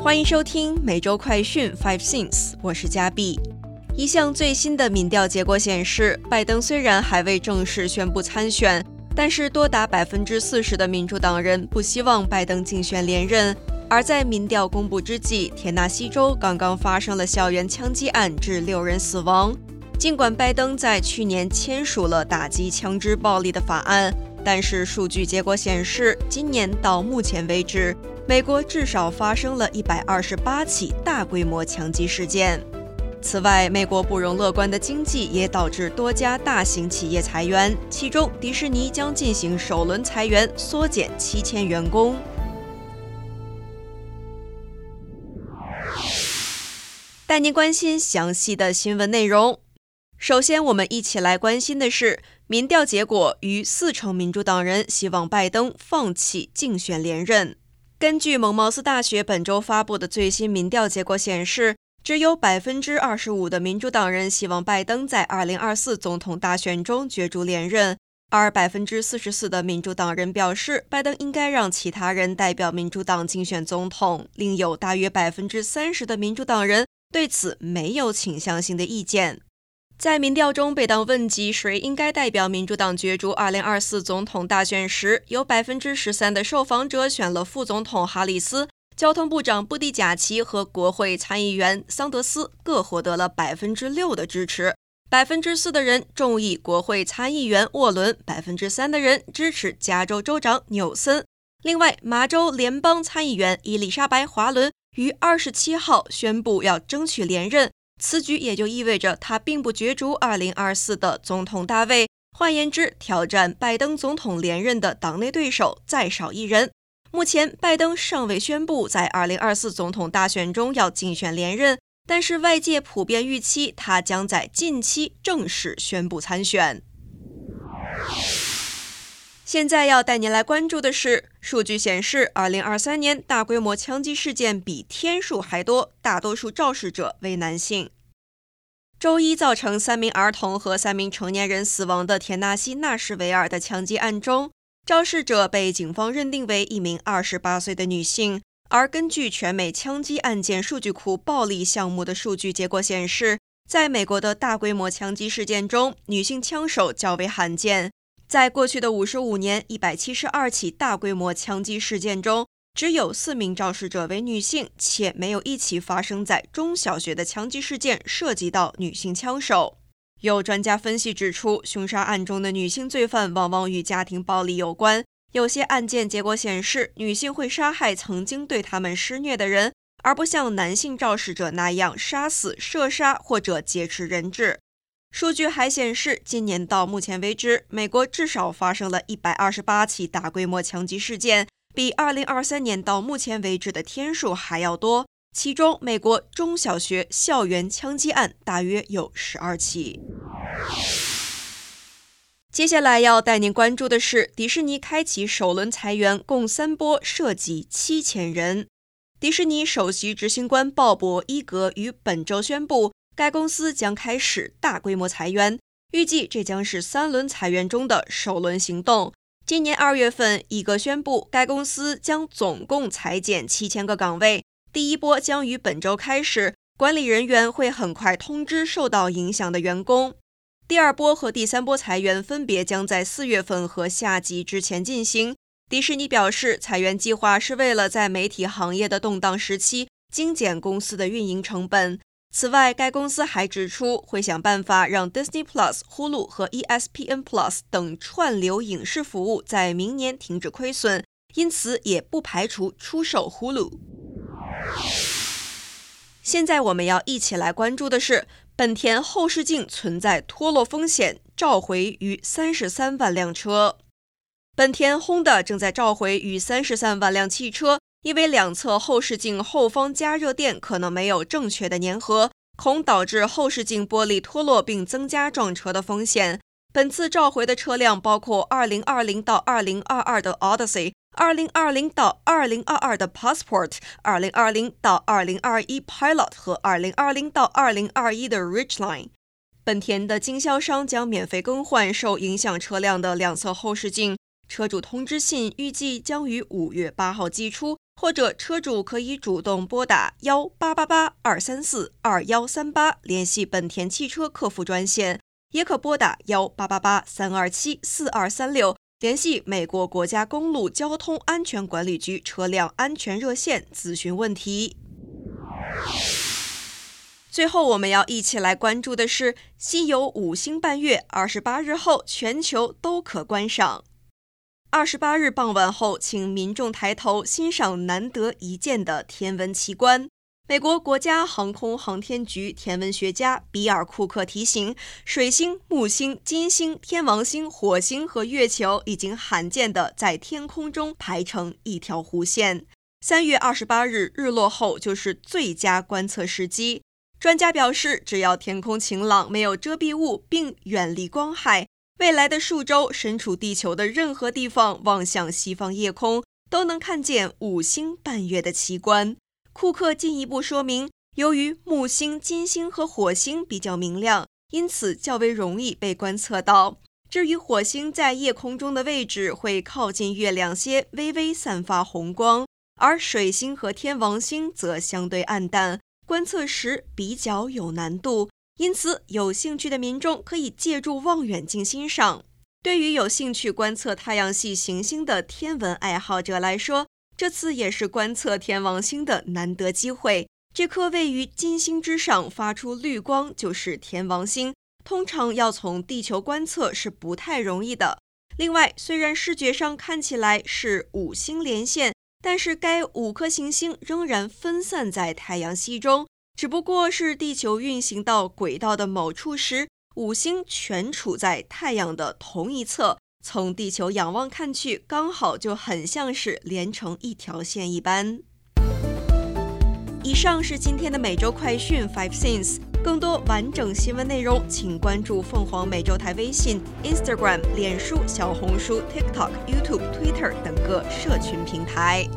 欢迎收听每周快讯 Five Things，我是嘉碧。一项最新的民调结果显示，拜登虽然还未正式宣布参选，但是多达百分之四十的民主党人不希望拜登竞选连任。而在民调公布之际，田纳西州刚刚发生了校园枪击案，致六人死亡。尽管拜登在去年签署了打击枪支暴力的法案，但是数据结果显示，今年到目前为止，美国至少发生了一百二十八起大规模枪击事件。此外，美国不容乐观的经济也导致多家大型企业裁员，其中迪士尼将进行首轮裁员，缩减七千员工。带您关心详细的新闻内容。首先，我们一起来关心的是民调结果，逾四成民主党人希望拜登放弃竞选连任。根据蒙茅斯大学本周发布的最新民调结果显示，只有百分之二十五的民主党人希望拜登在二零二四总统大选中角逐连任，而百分之四十四的民主党人表示拜登应该让其他人代表民主党竞选总统，另有大约百分之三十的民主党人。对此没有倾向性的意见。在民调中，被当问及谁应该代表民主党角逐2024总统大选时，有百分之十三的受访者选了副总统哈里斯、交通部长布蒂贾奇和国会参议员桑德斯，各获得了百分之六的支持。百分之四的人中意国会参议员沃伦，百分之三的人支持加州州长纽森。另外，马州联邦参议员伊丽莎白·华伦。于二十七号宣布要争取连任，此举也就意味着他并不角逐二零二四的总统大位。换言之，挑战拜登总统连任的党内对手再少一人。目前，拜登尚未宣布在二零二四总统大选中要竞选连任，但是外界普遍预期他将在近期正式宣布参选。现在要带您来关注的是，数据显示，二零二三年大规模枪击事件比天数还多，大多数肇事者为男性。周一造成三名儿童和三名成年人死亡的田纳西纳什维尔的枪击案中，肇事者被警方认定为一名二十八岁的女性。而根据全美枪击案件数据库暴力项目的数据结果显示，在美国的大规模枪击事件中，女性枪手较为罕见。在过去的五十五年，一百七十二起大规模枪击事件中，只有四名肇事者为女性，且没有一起发生在中小学的枪击事件涉及到女性枪手。有专家分析指出，凶杀案中的女性罪犯往往与家庭暴力有关。有些案件结果显示，女性会杀害曾经对他们施虐的人，而不像男性肇事者那样杀死、射杀或者劫持人质。数据还显示，今年到目前为止，美国至少发生了一百二十八起大规模枪击事件，比二零二三年到目前为止的天数还要多。其中，美国中小学校园枪击案大约有十二起。接下来要带您关注的是，迪士尼开启首轮裁员，共三波，涉及七千人。迪士尼首席执行官鲍勃·伊格于本周宣布。该公司将开始大规模裁员，预计这将是三轮裁员中的首轮行动。今年二月份，一个宣布该公司将总共裁减七千个岗位。第一波将于本周开始，管理人员会很快通知受到影响的员工。第二波和第三波裁员分别将在四月份和夏季之前进行。迪士尼表示，裁员计划是为了在媒体行业的动荡时期精简公司的运营成本。此外，该公司还指出会想办法让 Disney Plus、Hulu 和 ESPN Plus 等串流影视服务在明年停止亏损，因此也不排除出售 Hulu。现在我们要一起来关注的是，本田后视镜存在脱落风险，召回逾三十三万辆车。本田 Honda 正在召回逾三十三万辆汽车。因为两侧后视镜后方加热垫可能没有正确的粘合，恐导致后视镜玻璃脱落，并增加撞车的风险。本次召回的车辆包括2020到2022的 Odyssey，2020 到2022的 Passport，2020 到2021 Pilot 和2020到2021的 Ridgeline。本田的经销商将免费更换受影响车辆的两侧后视镜。车主通知信预计将于五月八号寄出。或者车主可以主动拨打幺八八八二三四二幺三八联系本田汽车客服专线，也可拨打幺八八八三二七四二三六联系美国国家公路交通安全管理局车辆安全热线咨询问题。最后，我们要一起来关注的是西游五星伴月，二十八日后全球都可观赏。二十八日傍晚后，请民众抬头欣赏难得一见的天文奇观。美国国家航空航天局天文学家比尔·库克提醒，水星、木星、金星、天王星、火星和月球已经罕见地在天空中排成一条弧线。三月二十八日日落后就是最佳观测时机。专家表示，只要天空晴朗、没有遮蔽物，并远离光害。未来的数周，身处地球的任何地方，望向西方夜空，都能看见五星伴月的奇观。库克进一步说明，由于木星、金星和火星比较明亮，因此较为容易被观测到。至于火星在夜空中的位置，会靠近月亮些，微微散发红光；而水星和天王星则相对暗淡，观测时比较有难度。因此，有兴趣的民众可以借助望远镜欣赏。对于有兴趣观测太阳系行星的天文爱好者来说，这次也是观测天王星的难得机会。这颗位于金星之上、发出绿光就是天王星，通常要从地球观测是不太容易的。另外，虽然视觉上看起来是五星连线，但是该五颗行星仍然分散在太阳系中。只不过是地球运行到轨道的某处时，五星全处在太阳的同一侧，从地球仰望看去，刚好就很像是连成一条线一般。以上是今天的每周快讯 Five Things，更多完整新闻内容，请关注凤凰美洲台微信、Instagram、脸书、小红书、TikTok、YouTube、Twitter 等各社群平台。